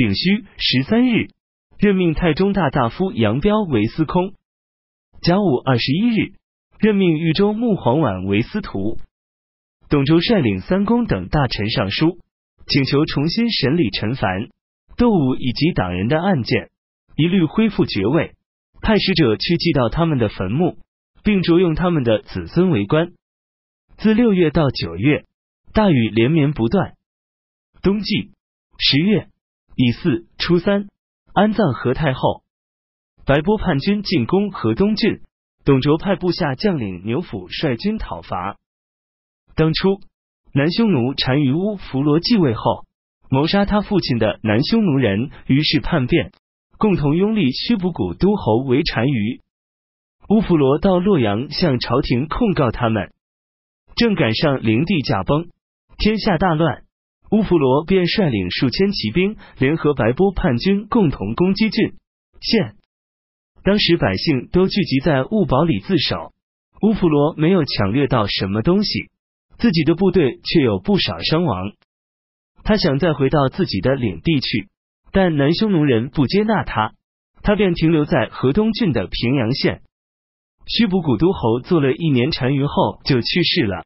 丙戌十三日，任命太中大大夫杨彪为司空。甲午二十一日，任命豫州穆黄婉为司徒。董卓率领三公等大臣上书，请求重新审理陈凡、窦武以及党人的案件，一律恢复爵位，派使者去祭到他们的坟墓，并着用他们的子孙为官。自六月到九月，大雨连绵不断。冬季十月乙巳初三，安葬何太后。白波叛军进攻河东郡，董卓派部下将领牛辅率军讨伐。当初南匈奴单于乌弗罗继位后，谋杀他父亲的南匈奴人于是叛变，共同拥立须卜谷都侯为单于。乌弗罗到洛阳向朝廷控告他们，正赶上灵帝驾崩，天下大乱，乌弗罗便率领数千骑兵，联合白波叛军，共同攻击郡县。当时百姓都聚集在雾堡里自守，乌弗罗没有抢掠到什么东西，自己的部队却有不少伤亡。他想再回到自己的领地去，但南匈奴人不接纳他，他便停留在河东郡的平阳县。须卜古都侯做了一年单于后就去世了，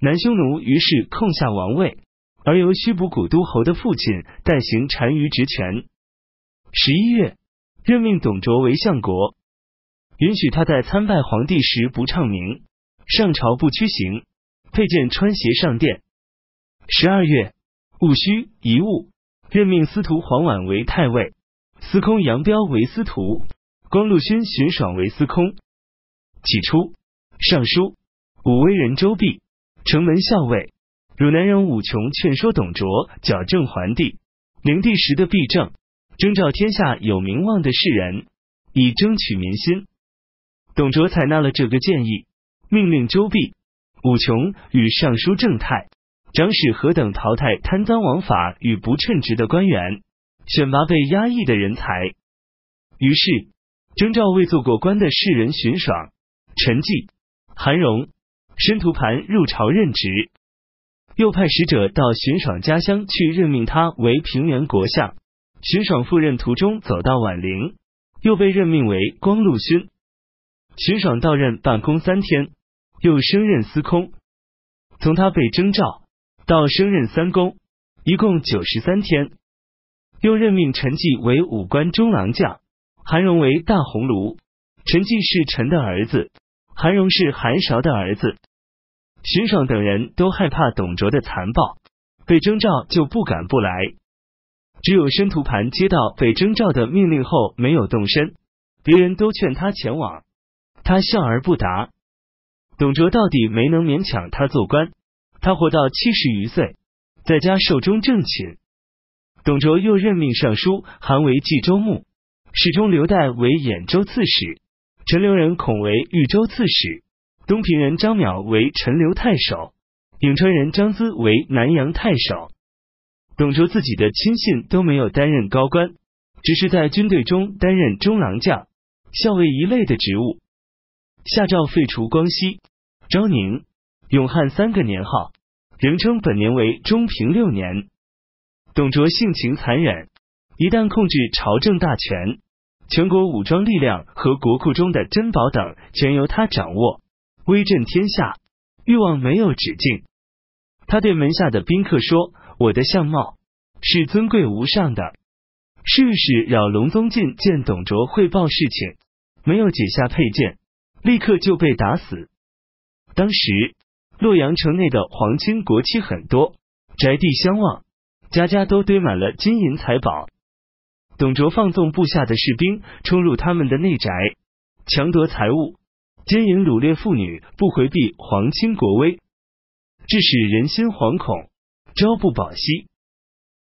南匈奴于是空下王位，而由虚卜古都侯的父亲代行单于职权。十一月。任命董卓为相国，允许他在参拜皇帝时不唱名，上朝不屈行，佩剑穿鞋上殿。十二月戊戌乙戊，任命司徒黄婉为太尉，司空杨彪为司徒，光禄勋荀爽为司空。起初，尚书武威人周弼、城门校尉、汝南人武琼劝说董卓矫正桓帝、灵帝时的弊政。征召天下有名望的士人，以争取民心。董卓采纳了这个建议，命令周弼、武琼与尚书正太、长史何等淘汰贪赃枉法与不称职的官员，选拔被压抑的人才。于是征召未做过官的士人荀爽、陈纪、韩荣、申屠盘入朝任职，又派使者到荀爽家乡去任命他为平原国相。荀爽赴任途中走到宛陵，又被任命为光禄勋。荀爽到任办公三天，又升任司空。从他被征召到升任三公，一共九十三天。又任命陈纪为武官中郎将，韩荣为大鸿胪。陈纪是陈的儿子，韩荣是韩韶的儿子。荀爽等人都害怕董卓的残暴，被征召就不敢不来。只有申屠盘接到被征召的命令后没有动身，别人都劝他前往，他笑而不答。董卓到底没能勉强他做官，他活到七十余岁，在家寿终正寝。董卓又任命尚书韩为冀州牧，史中刘岱为兖州刺史，陈留人孔为豫州刺史，东平人张邈为陈留太守，颍川人张咨为南阳太守。董卓自己的亲信都没有担任高官，只是在军队中担任中郎将、校尉一类的职务。下诏废除光熙、昭宁、永汉三个年号，仍称本年为中平六年。董卓性情残忍，一旦控制朝政大权，全国武装力量和国库中的珍宝等全由他掌握，威震天下，欲望没有止境。他对门下的宾客说。我的相貌是尊贵无上的。御史扰龙宗进见董卓汇报事情，没有解下佩剑，立刻就被打死。当时洛阳城内的皇亲国戚很多，宅地相望，家家都堆满了金银财宝。董卓放纵部下的士兵冲入他们的内宅，强夺财物，奸淫掳掠妇女，不回避皇亲国威，致使人心惶恐。朝不保夕。